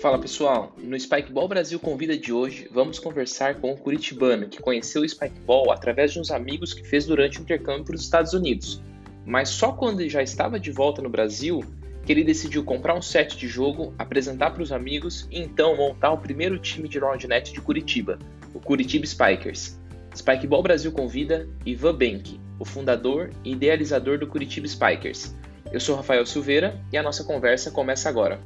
Fala pessoal, no Spikeball Brasil Convida de hoje vamos conversar com o Curitibano que conheceu o Spikeball através de uns amigos que fez durante o intercâmbio para os Estados Unidos. Mas só quando ele já estava de volta no Brasil que ele decidiu comprar um set de jogo, apresentar para os amigos e então montar o primeiro time de Roundnet de Curitiba, o Curitiba Spikers. Spikeball Brasil convida Ivan Benck, o fundador e idealizador do Curitiba Spikers. Eu sou Rafael Silveira e a nossa conversa começa agora.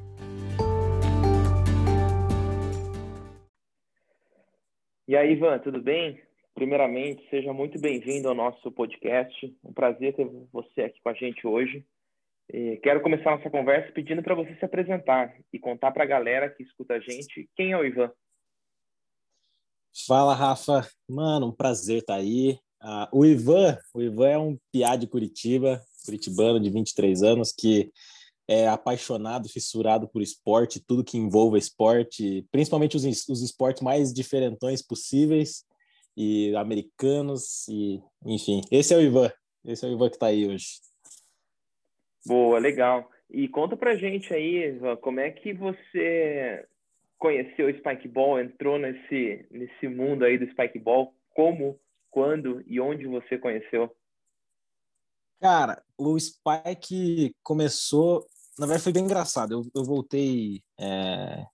E aí, Ivan, tudo bem? Primeiramente, seja muito bem-vindo ao nosso podcast. Um prazer ter você aqui com a gente hoje. E quero começar nossa conversa pedindo para você se apresentar e contar para a galera que escuta a gente quem é o Ivan. Fala, Rafa. Mano, um prazer estar tá aí. Uh, o Ivan, o Ivan é um piá de Curitiba, curitibano de 23 anos, que é apaixonado, fissurado por esporte, tudo que envolva esporte, principalmente os, os esportes mais diferentões possíveis e americanos e enfim. Esse é o Ivan, esse é o Ivan que está aí hoje. Boa, legal. E conta pra gente aí, Ivan, como é que você conheceu o Spikeball, entrou nesse nesse mundo aí do Spikeball, como, quando e onde você conheceu? Cara, o Spike começou na verdade foi bem engraçado. Eu, eu voltei é,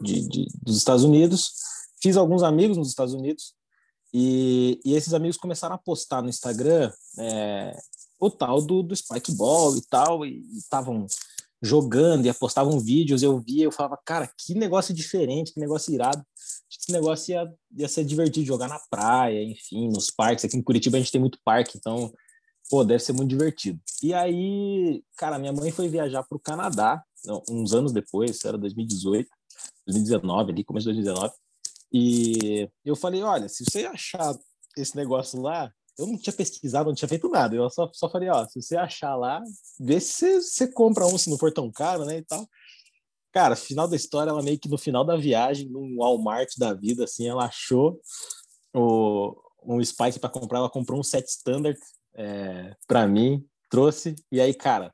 de, de, dos Estados Unidos, fiz alguns amigos nos Estados Unidos e, e esses amigos começaram a postar no Instagram é, o tal do, do Spike Ball e tal, e estavam jogando e postavam vídeos, eu via, eu falava, cara, que negócio diferente, que negócio irado. Esse negócio ia, ia ser divertido jogar na praia, enfim, nos parques. Aqui em Curitiba a gente tem muito parque, então pô, deve ser muito divertido. E aí, cara, minha mãe foi viajar para o Canadá, uns anos depois, era 2018, 2019 ali, começo de 2019. E eu falei, olha, se você achar esse negócio lá, eu não tinha pesquisado, não tinha feito nada. Eu só, só falei, ó, se você achar lá, vê se você, compra um, se não for tão caro, né, e tal. Cara, final da história, ela meio que no final da viagem, num Walmart da vida, assim, ela achou o, um Spike para comprar, ela comprou um set standard é, para mim, trouxe, e aí, cara,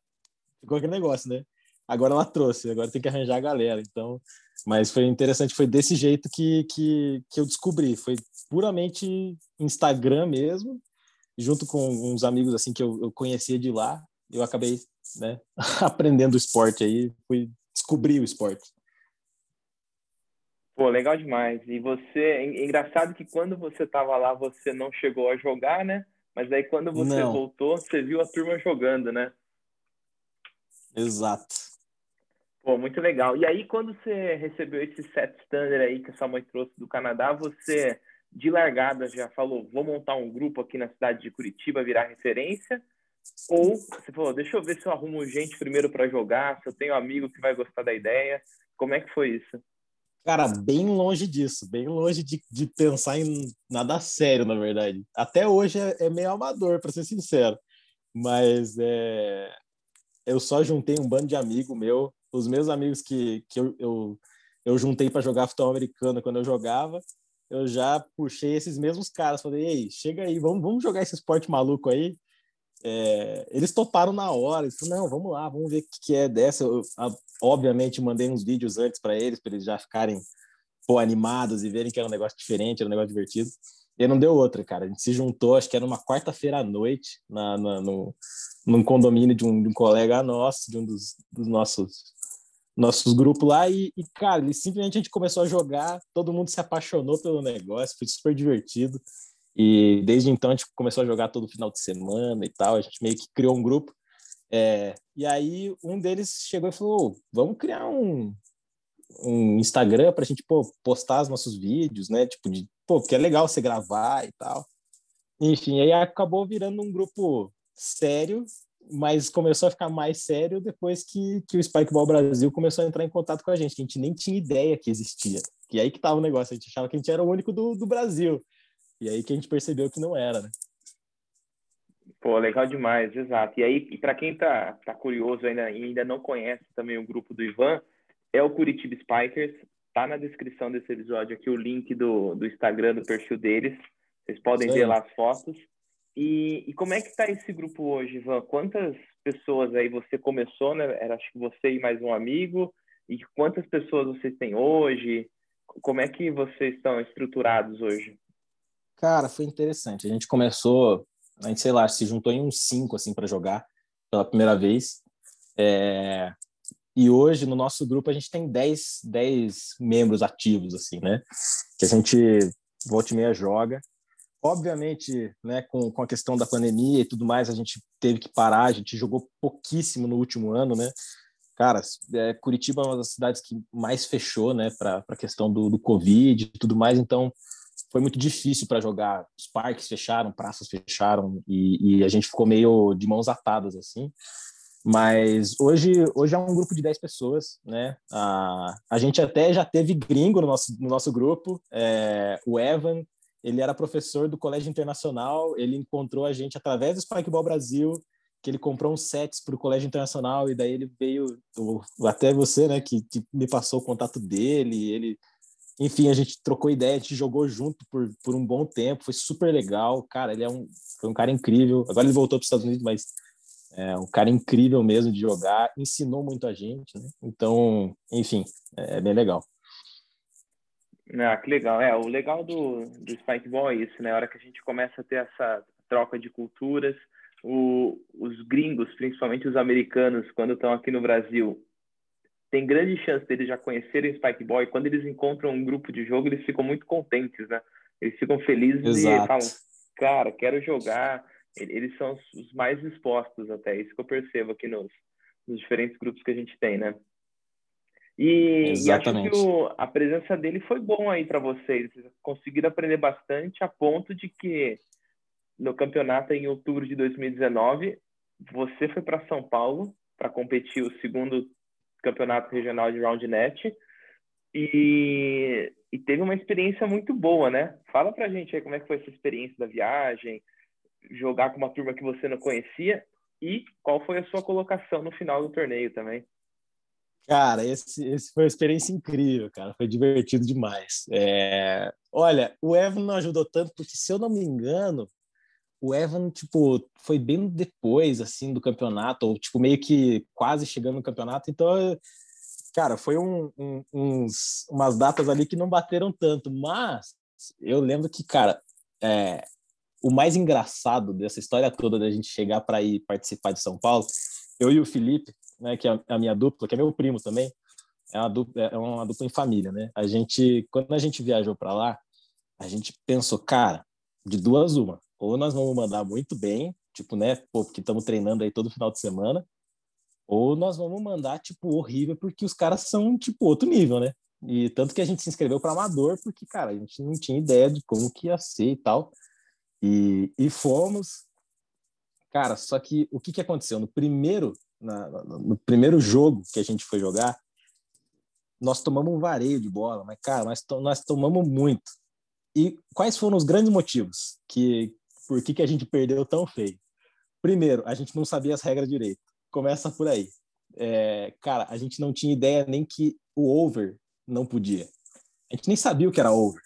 ficou aquele negócio, né? Agora ela trouxe, agora tem que arranjar a galera, então. Mas foi interessante, foi desse jeito que, que, que eu descobri, foi puramente Instagram mesmo, junto com uns amigos assim que eu, eu conhecia de lá, eu acabei né, aprendendo o esporte aí, fui descobrir o esporte. Pô, legal demais. E você, é engraçado que quando você estava lá, você não chegou a jogar, né? Mas aí quando você Não. voltou, você viu a turma jogando, né? Exato. Pô, muito legal. E aí, quando você recebeu esse set standard aí que a sua mãe trouxe do Canadá, você, de largada, já falou, vou montar um grupo aqui na cidade de Curitiba, virar referência? Ou você falou, deixa eu ver se eu arrumo gente primeiro para jogar, se eu tenho um amigo que vai gostar da ideia. Como é que foi isso? Cara, bem longe disso, bem longe de, de pensar em nada sério, na verdade. Até hoje é, é meio amador, para ser sincero. Mas é, eu só juntei um bando de amigos meu, os meus amigos que, que eu, eu, eu juntei para jogar futebol americano quando eu jogava, eu já puxei esses mesmos caras. Falei, ei, chega aí, vamos, vamos jogar esse esporte maluco aí. É, eles toparam na hora, falaram, não, vamos lá, vamos ver o que, que é dessa. Eu, a, obviamente, mandei uns vídeos antes para eles, para eles já ficarem pô, animados e verem que era um negócio diferente, era um negócio divertido. E não deu outra, cara. A gente se juntou, acho que era uma quarta-feira à noite, na, na, no, num condomínio de um, de um colega nosso, de um dos, dos nossos nossos grupos lá e, e, cara, simplesmente a gente começou a jogar, todo mundo se apaixonou pelo negócio, foi super divertido. E desde então a gente começou a jogar todo final de semana e tal. A gente meio que criou um grupo. É, e aí um deles chegou e falou: vamos criar um, um Instagram para a gente pô, postar os nossos vídeos, né? Tipo, de, pô, que é legal você gravar e tal. Enfim, aí acabou virando um grupo sério, mas começou a ficar mais sério depois que, que o Spikeball Brasil começou a entrar em contato com a gente, que a gente nem tinha ideia que existia. E aí que tava o negócio, a gente achava que a gente era o único do, do Brasil. E aí que a gente percebeu que não era, né? Pô, legal demais, exato. E aí, para quem tá, tá curioso ainda e ainda não conhece também o grupo do Ivan, é o Curitiba Spikers. Tá na descrição desse episódio aqui o link do, do Instagram, do perfil deles. Vocês podem ver lá as fotos. E, e, como é que tá esse grupo hoje, Ivan? Quantas pessoas aí você começou, né? Era acho que você e mais um amigo. E quantas pessoas vocês têm hoje? Como é que vocês estão estruturados hoje? Cara, foi interessante. A gente começou, a gente, sei lá, se juntou em uns cinco, assim, para jogar pela primeira vez. É... E hoje, no nosso grupo, a gente tem 10, 10 membros ativos, assim, né? Que a gente volta e meia joga. Obviamente, né, com, com a questão da pandemia e tudo mais, a gente teve que parar, a gente jogou pouquíssimo no último ano, né? Cara, é, Curitiba é uma das cidades que mais fechou, né, para a questão do, do Covid e tudo mais, então foi muito difícil para jogar. Os parques fecharam, praças fecharam e, e, a gente ficou meio de mãos atadas assim. Mas hoje, hoje é um grupo de 10 pessoas, né? A, a gente até já teve gringo no nosso, no nosso grupo. É, o Evan, ele era professor do Colégio Internacional, ele encontrou a gente através do Spikeball Brasil, que ele comprou uns sets para o Colégio Internacional e daí ele veio, até você, né, que, que me passou o contato dele, ele enfim, a gente trocou ideia, a gente jogou junto por, por um bom tempo, foi super legal. Cara, ele é um, foi um cara incrível. Agora ele voltou para os Estados Unidos, mas é um cara incrível mesmo de jogar, ensinou muito a gente, né? Então, enfim, é bem legal. Ah, que legal. É, o legal do, do Spikeball é isso, né? A hora que a gente começa a ter essa troca de culturas, o, os gringos, principalmente os americanos, quando estão aqui no Brasil, tem grande chance deles já conhecerem Spike Boy. Quando eles encontram um grupo de jogo, eles ficam muito contentes, né? Eles ficam felizes Exato. e falam, cara, quero jogar. Eles são os mais dispostos até, isso que eu percebo aqui nos, nos diferentes grupos que a gente tem, né? E, e acho que o, a presença dele foi bom aí para vocês. Vocês conseguiram aprender bastante a ponto de que no campeonato em outubro de 2019, você foi para São Paulo para competir o segundo campeonato regional de Roundnet e, e teve uma experiência muito boa, né? Fala pra gente aí como é que foi essa experiência da viagem, jogar com uma turma que você não conhecia e qual foi a sua colocação no final do torneio também. Cara, esse, esse foi uma experiência incrível, cara. Foi divertido demais. É... Olha, o Evan não ajudou tanto, porque se eu não me engano, o Evan, tipo, foi bem depois, assim, do campeonato, ou, tipo, meio que quase chegando no campeonato, então, cara, foi um, um, uns, umas datas ali que não bateram tanto, mas eu lembro que, cara, é, o mais engraçado dessa história toda da gente chegar para ir participar de São Paulo, eu e o Felipe, né, que é a minha dupla, que é meu primo também, é uma dupla, é uma dupla em família, né? A gente, quando a gente viajou para lá, a gente pensou, cara, de duas uma, ou nós vamos mandar muito bem, tipo, né, pô, porque estamos treinando aí todo final de semana, ou nós vamos mandar, tipo, horrível, porque os caras são, tipo, outro nível, né? E tanto que a gente se inscreveu para amador, porque, cara, a gente não tinha ideia de como que ia ser e tal. E, e fomos. Cara, só que o que, que aconteceu? No primeiro, na, no primeiro jogo que a gente foi jogar, nós tomamos um vareio de bola, mas, cara, nós, to nós tomamos muito. E quais foram os grandes motivos que, por que, que a gente perdeu tão feio? Primeiro, a gente não sabia as regras direito. Começa por aí. É, cara, a gente não tinha ideia nem que o over não podia. A gente nem sabia o que era over.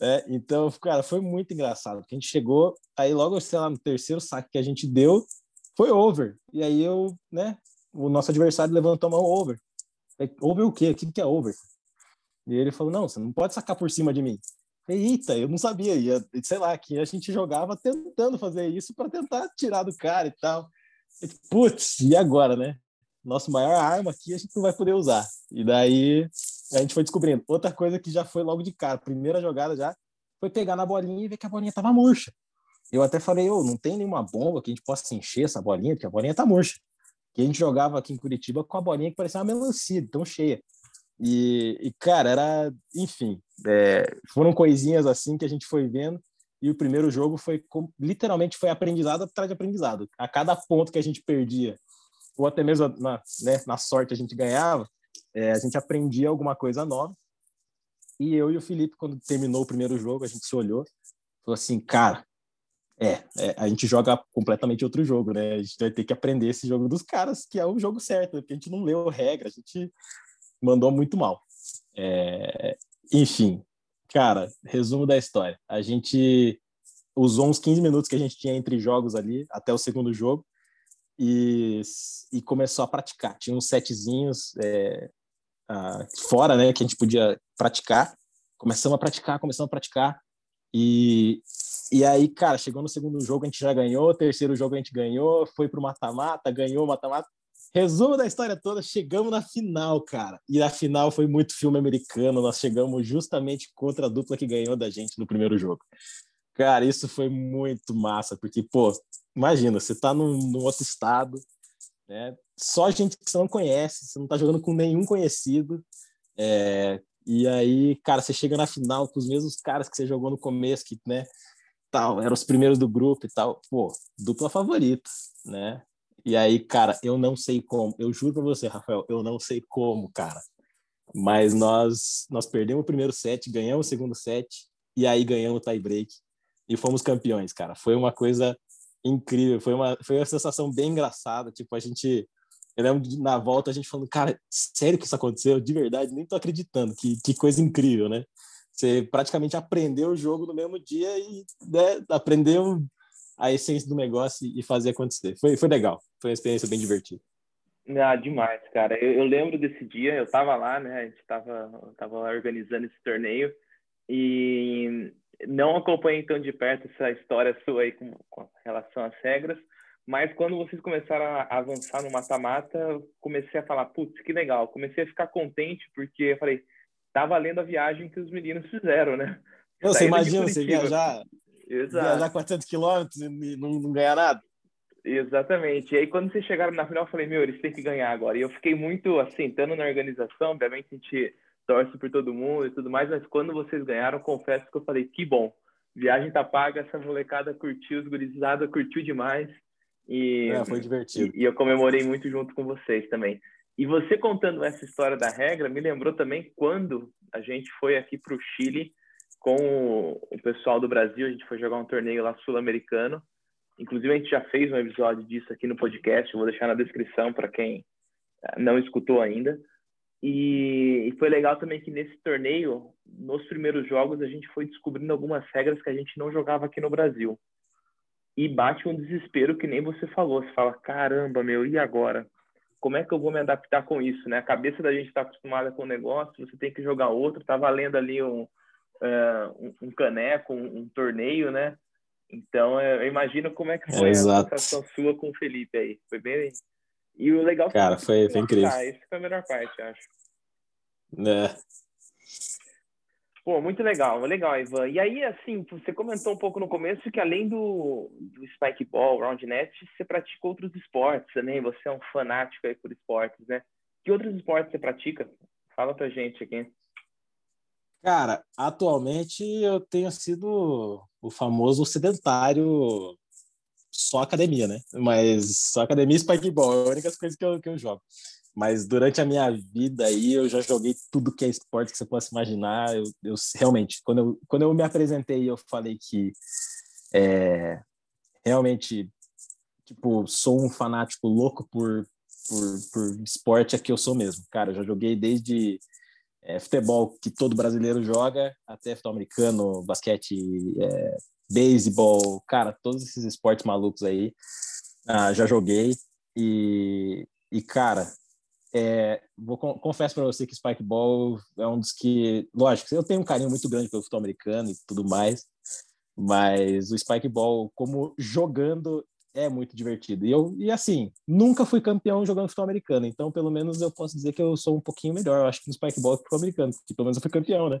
Né? Então, cara, foi muito engraçado. Porque a gente chegou, aí logo, sei lá, no terceiro saque que a gente deu, foi over. E aí eu, né, o nosso adversário levantou a mão over. Over o quê? O que é over? E ele falou, não, você não pode sacar por cima de mim. Eita, eu não sabia. Ia, sei lá, que a gente jogava tentando fazer isso para tentar tirar do cara e tal. Putz, e agora, né? Nosso maior arma aqui a gente não vai poder usar. E daí a gente foi descobrindo. Outra coisa que já foi logo de cara, primeira jogada já, foi pegar na bolinha e ver que a bolinha tava murcha. Eu até falei, oh, não tem nenhuma bomba que a gente possa encher essa bolinha, porque a bolinha tá murcha. Que a gente jogava aqui em Curitiba com a bolinha que parecia uma melancia, tão cheia. E, e cara, era, enfim, é, foram coisinhas assim que a gente foi vendo. E o primeiro jogo foi literalmente foi aprendizado atrás de aprendizado. A cada ponto que a gente perdia, ou até mesmo na, né, na sorte a gente ganhava, é, a gente aprendia alguma coisa nova. E eu e o Felipe, quando terminou o primeiro jogo, a gente se olhou, falou assim, cara, é, é, a gente joga completamente outro jogo, né? A gente vai ter que aprender esse jogo dos caras, que é o jogo certo, porque a gente não leu regra, a gente mandou muito mal. É, enfim, cara, resumo da história. A gente usou uns 15 minutos que a gente tinha entre jogos ali, até o segundo jogo, e, e começou a praticar. Tinha uns setzinhos, é, uh, fora, né, que a gente podia praticar. Começamos a praticar, começamos a praticar. E, e aí, cara, chegou no segundo jogo, a gente já ganhou, terceiro jogo a gente ganhou, foi pro mata-mata, ganhou mata-mata. Resumo da história toda, chegamos na final, cara. E a final foi muito filme americano, nós chegamos justamente contra a dupla que ganhou da gente no primeiro jogo. Cara, isso foi muito massa, porque, pô, imagina, você tá num, num outro estado, né? Só gente que você não conhece, você não tá jogando com nenhum conhecido. É, e aí, cara, você chega na final com os mesmos caras que você jogou no começo, que, né, tal, eram os primeiros do grupo e tal. Pô, dupla favorita, né? E aí, cara, eu não sei como. Eu juro pra você, Rafael, eu não sei como, cara. Mas nós nós perdemos o primeiro set, ganhamos o segundo set e aí ganhamos o tie break e fomos campeões, cara. Foi uma coisa incrível, foi uma foi uma sensação bem engraçada, tipo a gente eu lembro de, na volta a gente falando, cara, sério que isso aconteceu? De verdade, nem tô acreditando. Que, que coisa incrível, né? Você praticamente aprendeu o jogo no mesmo dia e né, aprendeu a essência do negócio e fazer acontecer. Foi, foi legal, foi uma experiência bem divertida. Ah, demais, cara. Eu, eu lembro desse dia, eu tava lá, né? A gente tava, tava lá organizando esse torneio e não acompanhei tão de perto essa história sua aí com, com relação às regras, mas quando vocês começaram a avançar no mata-mata, comecei a falar, putz, que legal. Comecei a ficar contente porque eu falei, tá valendo a viagem que os meninos fizeram, né? Você imagina você viajar, Exato. viajar 400 quilômetros e não, não ganhar nada? Exatamente. E aí, quando vocês chegaram na final, eu falei, meu, eles têm que ganhar agora. E eu fiquei muito, assim, estando na organização, obviamente a gente torce por todo mundo e tudo mais, mas quando vocês ganharam, confesso que eu falei, que bom. Viagem tá paga, essa molecada curtiu, os gurizada curtiu demais. E, é, foi divertido. E, e, eu comemorei muito junto com vocês também. E você contando essa história da regra me lembrou também quando a gente foi aqui para o Chile com o pessoal do Brasil, a gente foi jogar um torneio lá sul-americano. Inclusive, a gente já fez um episódio disso aqui no podcast, vou deixar na descrição para quem eh, não escutou ainda. E, foi legal também que nesse torneio, nos primeiros jogos, a gente foi descobrindo algumas regras que a gente não jogava aqui no Brasil e bate um desespero que nem você falou. Você fala, caramba, meu, e agora? Como é que eu vou me adaptar com isso, né? A cabeça da gente está acostumada com o negócio, você tem que jogar outro, tá valendo ali um, uh, um, caneco, um, um, torneio, né? Então, eu imagino como é que foi é, a sensação sua com o Felipe aí. Foi bem... E o legal... Cara, foi, foi incrível. Ah, essa foi a melhor parte, acho. É. Pô, muito legal, legal, Ivan. E aí, assim, você comentou um pouco no começo que além do, do spike ball, roundnet, você pratica outros esportes também. Você é um fanático aí por esportes, né? Que outros esportes você pratica? Fala pra gente aqui. Cara, atualmente eu tenho sido o famoso sedentário só academia, né? Mas só academia e spike ball é a única coisa que eu, que eu jogo. Mas durante a minha vida aí, eu já joguei tudo que é esporte que você possa imaginar. Eu, eu realmente, quando eu, quando eu me apresentei, eu falei que é, realmente, tipo, sou um fanático louco por, por, por esporte, é que eu sou mesmo. Cara, eu já joguei desde é, futebol, que todo brasileiro joga, até futebol americano, basquete, é, beisebol, cara, todos esses esportes malucos aí, ah, já joguei. E, e, cara, é, vou confesso para você que Spike Ball é um dos que, lógico, eu tenho um carinho muito grande pelo futebol americano e tudo mais, mas o Spike Ball como jogando é muito divertido. E eu e assim, nunca fui campeão jogando futebol americano, então pelo menos eu posso dizer que eu sou um pouquinho melhor, eu acho que no Spike Ball que futebol americano, porque pelo menos eu fui campeão, né?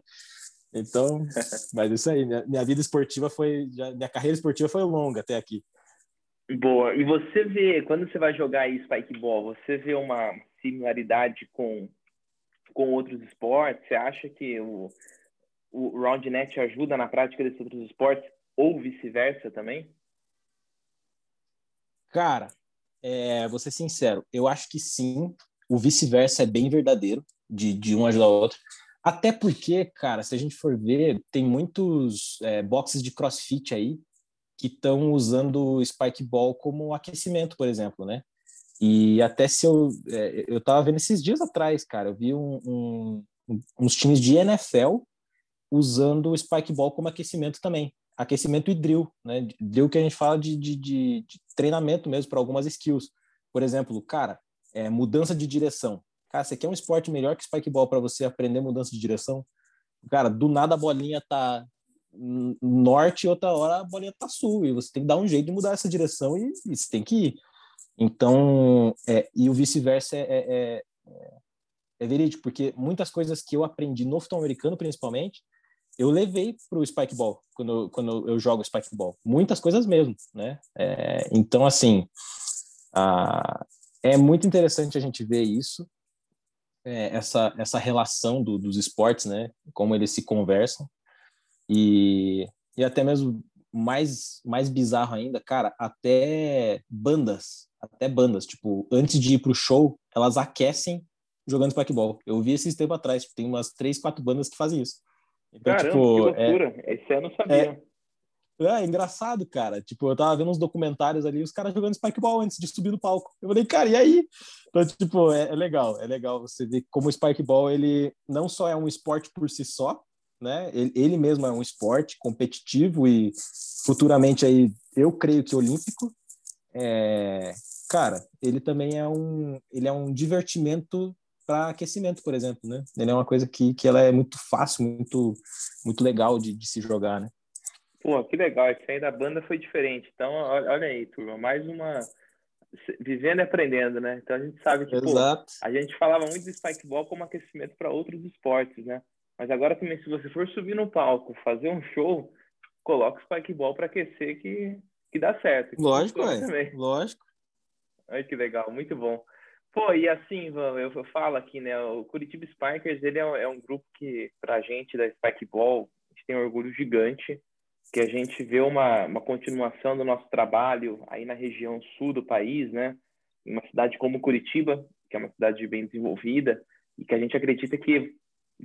Então, mas isso aí, minha, minha vida esportiva foi, já, minha carreira esportiva foi longa até aqui. Boa. E você vê, quando você vai jogar aí Spike Ball, você vê uma similaridade com, com outros esportes? Você acha que o, o RoundNet ajuda na prática desses outros esportes ou vice-versa também? Cara, é, vou ser sincero, eu acho que sim. O vice-versa é bem verdadeiro, de, de um ajudar o outro. Até porque, cara, se a gente for ver, tem muitos é, boxes de crossfit aí que estão usando Spike Ball como aquecimento, por exemplo, né? E até se eu. É, eu tava vendo esses dias atrás, cara, eu vi um, um, uns times de NFL usando o Spike Ball como aquecimento também. Aquecimento e drill, né? Drill que a gente fala de, de, de, de treinamento mesmo para algumas skills. Por exemplo, cara, é, mudança de direção. Cara, você quer um esporte melhor que spikeball para você aprender mudança de direção? Cara, do nada a bolinha tá norte e outra hora a bolinha tá sul e você tem que dar um jeito de mudar essa direção e, e você tem que ir. Então, é, e o vice-versa é, é, é, é, verídico, porque muitas coisas que eu aprendi no futebol americano, principalmente, eu levei para o spikeball quando, quando eu jogo spikeball. Muitas coisas mesmo, né? É, então, assim, a, é muito interessante a gente ver isso, é, essa, essa relação do, dos esportes, né? Como eles se conversam. E, e até mesmo mais, mais bizarro ainda, cara, até bandas, até bandas, tipo, antes de ir pro show, elas aquecem jogando spikeball. Eu vi esses tempo atrás, tipo, tem umas três, quatro bandas que fazem isso. Então, Caramba, tipo, que é loucura. É, Esse eu não sabia. É, é, engraçado, cara. Tipo, eu tava vendo uns documentários ali, os caras jogando spikeball antes de subir no palco. Eu falei, cara, e aí? Então, tipo, é, é legal, é legal você ver como o spikeball, ele não só é um esporte por si só, né? Ele, ele mesmo é um esporte competitivo e futuramente aí, eu creio que olímpico. É, cara, ele também é um, ele é um divertimento para aquecimento, por exemplo, né? Ele é uma coisa que, que ela é muito fácil, muito, muito legal de, de se jogar, né? Pô, que legal. Isso aí da banda foi diferente. Então, olha aí, turma, mais uma vivendo e aprendendo, né? Então a gente sabe que pô, a gente falava muito do spikeball como aquecimento para outros esportes, né? Mas agora também, se você for subir no palco, fazer um show, coloca o spikeball para aquecer que, que dá certo. Que lógico, é. Lógico. Olha que legal, muito bom. Pô, e assim, eu, eu falo aqui, né? O Curitiba Spikers, ele é, é um grupo que, pra gente da Spikeball, a gente tem um orgulho gigante, que a gente vê uma, uma continuação do nosso trabalho aí na região sul do país, né? Em uma cidade como Curitiba, que é uma cidade bem desenvolvida, e que a gente acredita que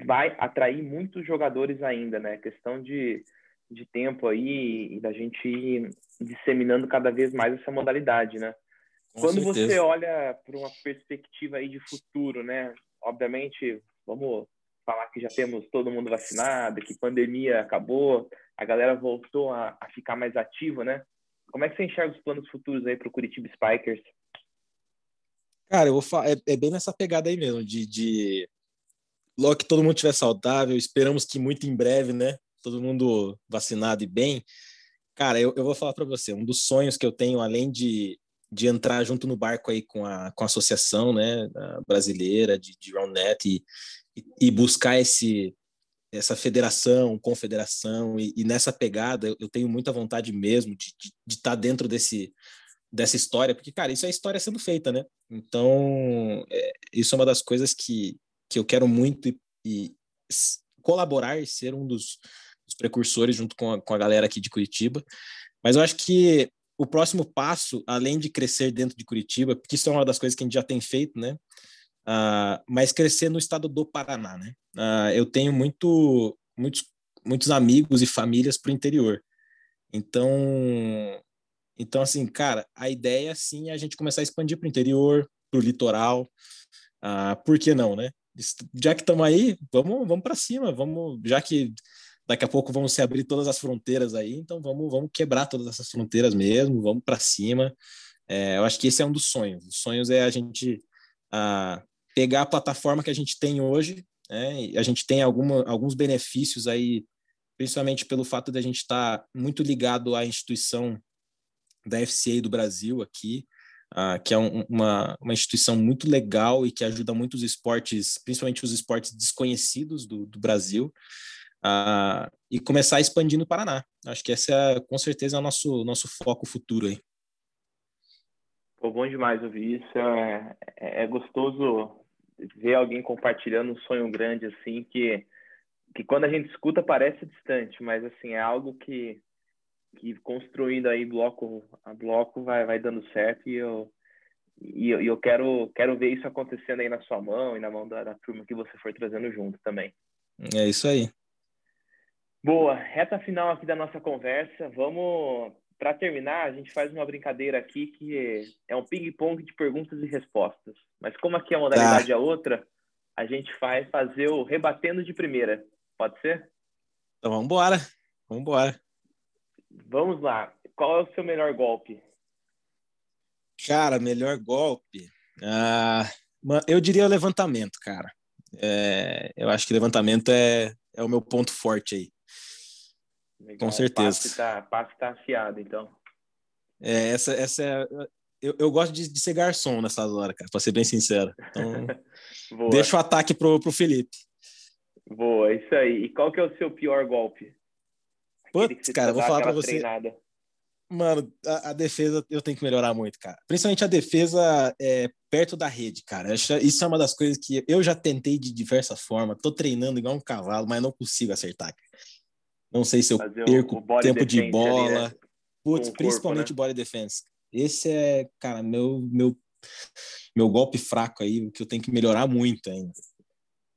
vai atrair muitos jogadores ainda, né? Questão de, de tempo aí e da gente ir disseminando cada vez mais essa modalidade, né? Com Quando certeza. você olha para uma perspectiva aí de futuro, né? Obviamente, vamos falar que já temos todo mundo vacinado, que pandemia acabou, a galera voltou a, a ficar mais ativa, né? Como é que você enxerga os planos futuros aí para o Curitiba Spikers? Cara, eu vou falar, é, é, bem nessa pegada aí mesmo, de, de logo que todo mundo estiver saudável, esperamos que muito em breve, né? Todo mundo vacinado e bem. Cara, eu, eu vou falar para você, um dos sonhos que eu tenho, além de de entrar junto no barco aí com a, com a associação né, brasileira de, de Roundnet e, e, buscar esse, essa federação, confederação, e, e nessa pegada eu, eu, tenho muita vontade mesmo de estar de, de tá dentro desse, dessa história, porque, cara, isso é história sendo feita, né? Então, é, isso é uma das coisas que, que eu quero muito e, e colaborar e ser um dos, dos precursores junto com a, com a galera aqui de Curitiba. Mas eu acho que o próximo passo, além de crescer dentro de Curitiba, porque isso é uma das coisas que a gente já tem feito, né? Uh, mas crescer no estado do Paraná, né? Uh, eu tenho muito, muitos, muitos amigos e famílias para o interior. Então, então, assim, cara, a ideia, sim, é a gente começar a expandir para o interior, para o litoral. Uh, por que não, né? Já que estamos aí, vamos, vamos para cima, vamos, já que daqui a pouco vão se abrir todas as fronteiras aí, então vamos, vamos quebrar todas essas fronteiras mesmo, vamos para cima. É, eu acho que esse é um dos sonhos. Os sonhos é a gente a, pegar a plataforma que a gente tem hoje, né, a gente tem alguma, alguns benefícios aí, principalmente pelo fato de a gente estar tá muito ligado à instituição da FCA do Brasil aqui, Uh, que é um, uma, uma instituição muito legal e que ajuda muito os esportes, principalmente os esportes desconhecidos do, do Brasil uh, e começar a expandir no Paraná. Acho que essa é, com certeza é o nosso, nosso foco futuro aí. Pô, bom demais ouvir isso. É, é, é gostoso ver alguém compartilhando um sonho grande assim que que quando a gente escuta parece distante, mas assim é algo que que construindo aí bloco a bloco vai vai dando certo e eu e eu, eu quero quero ver isso acontecendo aí na sua mão e na mão da, da turma que você for trazendo junto também. É isso aí. Boa, reta final aqui da nossa conversa. Vamos, para terminar, a gente faz uma brincadeira aqui que é um ping-pong de perguntas e respostas. Mas como aqui a modalidade é outra, a gente vai fazer o rebatendo de primeira. Pode ser? Então vamos embora. Vamos embora. Vamos lá. Qual é o seu melhor golpe? Cara, melhor golpe. Ah, Eu diria levantamento, cara. É, eu acho que levantamento é, é o meu ponto forte aí. Legal. Com certeza. O passe tá, passe tá afiado, então. É, essa, essa é, eu, eu gosto de, de, ser garçom nessas horas, cara, pra ser bem sincero. Então, deixa o ataque pro, pro Felipe. Boa, isso aí. E qual que é o seu pior golpe? Putz, cara, vou falar pra você. Treinada. Mano, a, a, defesa eu tenho que melhorar muito, cara. Principalmente a defesa é, perto da rede, cara. Isso é uma das coisas que eu já tentei de diversas formas. Tô treinando igual um cavalo, mas não consigo acertar. Não sei se eu Fazer perco o, o tempo de bola. Ali, né? Putz, principalmente o né? body defense. Esse é, cara, meu, meu, meu golpe fraco aí, que eu tenho que melhorar muito ainda.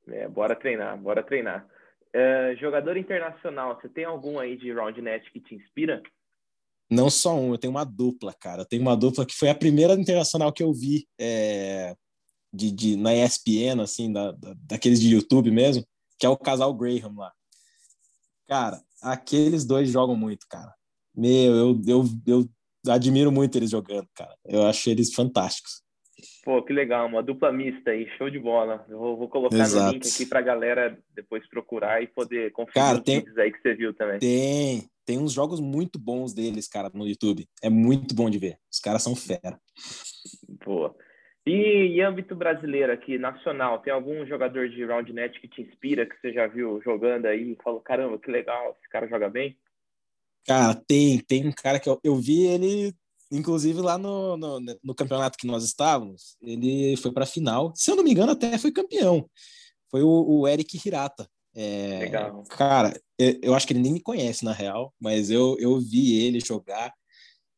É, bora treinar, bora treinar. É, jogador internacional, você tem algum aí de roundnet que te inspira? Não só um, eu tenho uma dupla, cara. Eu tenho uma dupla que foi a primeira internacional que eu vi é, de, de, na ESPN, assim, da, da, daqueles de YouTube mesmo, que é o casal Graham lá. Cara, aqueles dois jogam muito, cara. Meu, eu, eu, eu admiro muito eles jogando, cara. Eu acho eles fantásticos. Pô, que legal, uma dupla mista aí, show de bola. Eu vou, vou colocar Exato. no link aqui pra galera depois procurar e poder conferir cara, os tem, vídeos aí que você viu também. Tem, tem uns jogos muito bons deles, cara, no YouTube. É muito bom de ver. Os caras são fera. Boa. E em âmbito brasileiro aqui, nacional, tem algum jogador de Roundnet que te inspira, que você já viu jogando aí e falou, caramba, que legal, esse cara joga bem? Cara, tem, tem um cara que eu, eu vi ele, inclusive lá no, no, no campeonato que nós estávamos, ele foi para a final, se eu não me engano até foi campeão, foi o, o Eric Hirata. É, Legal. Cara, eu acho que ele nem me conhece, na real, mas eu, eu vi ele jogar.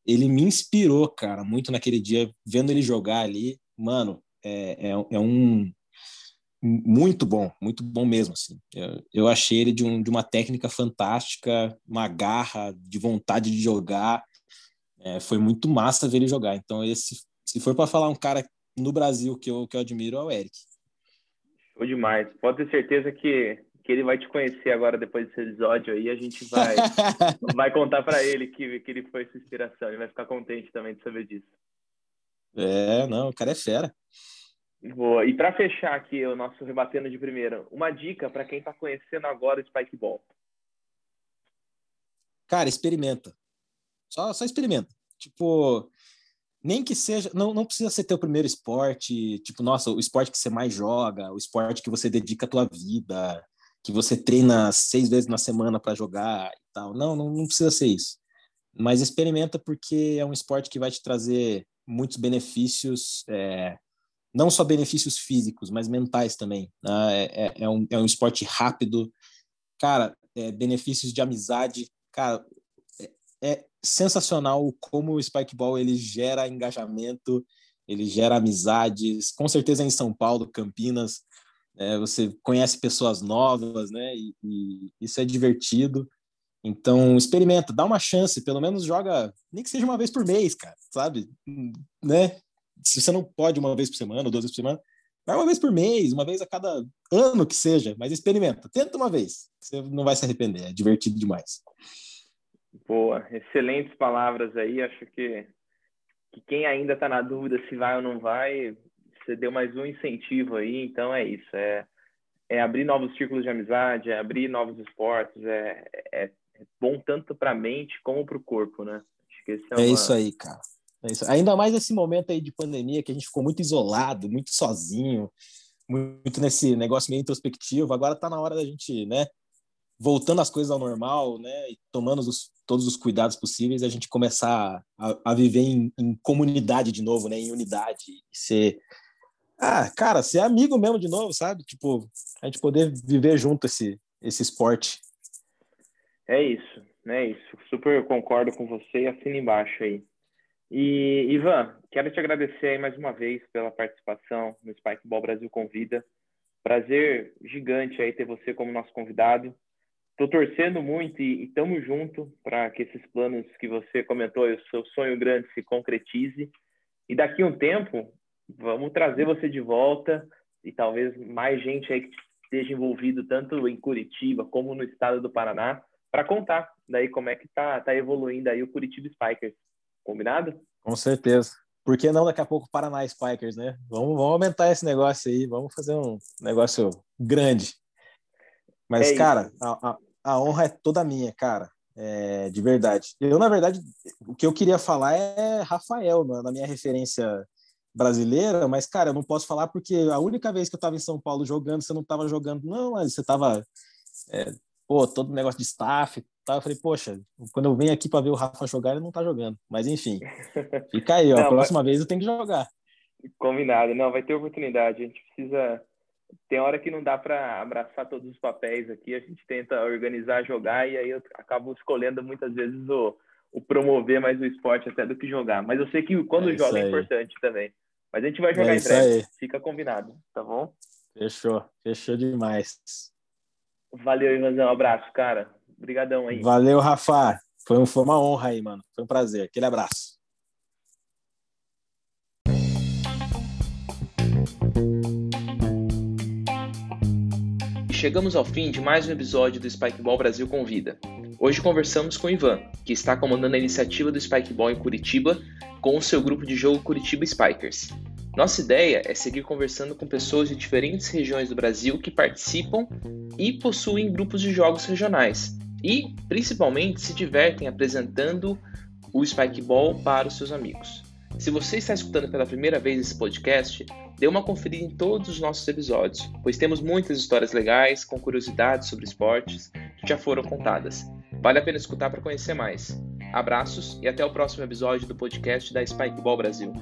Ele me inspirou, cara, muito naquele dia, vendo ele jogar ali. Mano, é, é, é um. Muito bom, muito bom mesmo. Assim. Eu, eu achei ele de, um, de uma técnica fantástica, uma garra, de vontade de jogar. É, foi muito massa ver ele jogar. Então, esse, se for para falar um cara no Brasil que eu, que eu admiro, é o Eric. Show demais. Pode ter certeza que que ele vai te conhecer agora depois desse episódio aí, a gente vai, vai contar para ele que, que ele foi sua inspiração, ele vai ficar contente também de saber disso. É, não, o cara é fera. Boa. E para fechar aqui o nosso rebatendo de primeira, uma dica para quem está conhecendo agora o Spike Ball. Cara, experimenta. Só, só experimenta. Tipo, nem que seja, não, não precisa ser teu primeiro esporte, tipo, nossa, o esporte que você mais joga, o esporte que você dedica a tua vida, que você treina seis vezes na semana para jogar e tal. Não, não, não precisa ser isso. Mas experimenta porque é um esporte que vai te trazer muitos benefícios, é, não só benefícios físicos, mas mentais também. Né? É, é, é, um, é um esporte rápido, cara, é, benefícios de amizade, cara, é, é sensacional como o Spikeball ele gera engajamento, ele gera amizades, com certeza em São Paulo, Campinas, é, você conhece pessoas novas, né? E, e, isso é divertido. Então, experimenta, dá uma chance, pelo menos joga, nem que seja uma vez por mês, cara, sabe? Né? Se você não pode uma vez por semana ou duas vezes por semana, vai uma vez por mês, uma vez a cada ano que seja, mas experimenta, tenta uma vez, você não vai se arrepender, é divertido demais. Boa, excelentes palavras aí, acho que, que quem ainda está na dúvida se vai ou não vai, você deu mais um incentivo aí, então é isso, é, é abrir novos círculos de amizade, é abrir novos esportes, é, é, é bom tanto para a mente como para o corpo, né? é, é uma... isso aí, cara. É isso. Ainda mais nesse momento aí de pandemia que a gente ficou muito isolado, muito sozinho, muito nesse negócio meio introspectivo. Agora tá na hora da gente, né, voltando as coisas ao normal, né, e tomando os, todos os cuidados possíveis, a gente começar a, a viver em, em, comunidade de novo, né, em unidade, ser ah, cara, ser amigo mesmo de novo, sabe? Tipo, a gente poder viver junto esse, esse esporte. É isso, é isso. Super concordo com você assina embaixo aí. E, Ivan, quero te agradecer aí mais uma vez pela participação no Spike Ball Brasil Convida. Prazer gigante aí ter você como nosso convidado. Estou torcendo muito e estamos junto para que esses planos que você comentou, o seu sonho grande se concretize. E daqui a um tempo, vamos trazer você de volta e talvez mais gente aí que esteja envolvido tanto em Curitiba como no estado do Paraná para contar daí como é que tá, tá evoluindo aí o Curitiba Spikers. Combinado? Com certeza. por que não daqui a pouco Paraná Spikers, né? Vamos, vamos aumentar esse negócio aí, vamos fazer um negócio grande. Mas, é cara, a, a, a, honra é toda minha, cara. É, de verdade. Eu, na verdade, o que eu queria falar é Rafael, na, na minha referência brasileira, mas, cara, eu não posso falar porque a única vez que eu estava em São Paulo jogando, você não estava jogando, não, mas você estava, é, pô, todo negócio de staff, tá? eu falei, poxa, quando eu venho aqui para ver o Rafa jogar, ele não tá jogando. Mas enfim, fica aí, ó, não, a próxima vez eu tenho que jogar. Combinado, não, vai ter oportunidade, a gente precisa... Tem hora que não dá para abraçar todos os papéis aqui, a gente tenta organizar, jogar, e aí eu acabo escolhendo muitas vezes o o promover mais o esporte até do que jogar. Mas eu sei que quando é joga é importante também. Mas a gente vai jogar é em breve. Aí. Fica combinado, tá bom? Fechou, fechou demais. Valeu, Ivanzão. Um abraço, cara. Obrigadão aí. Valeu, Rafa. Foi, um, foi uma honra aí, mano. Foi um prazer. Aquele abraço. chegamos ao fim de mais um episódio do Spikeball Brasil Convida. Hoje conversamos com o Ivan, que está comandando a iniciativa do Spikeball em Curitiba com o seu grupo de jogo Curitiba Spikers. Nossa ideia é seguir conversando com pessoas de diferentes regiões do Brasil que participam e possuem grupos de jogos regionais e, principalmente, se divertem apresentando o Spikeball para os seus amigos. Se você está escutando pela primeira vez esse podcast, dê uma conferida em todos os nossos episódios, pois temos muitas histórias legais com curiosidades sobre esportes que já foram contadas. Vale a pena escutar para conhecer mais. Abraços e até o próximo episódio do podcast da Spikeball Brasil.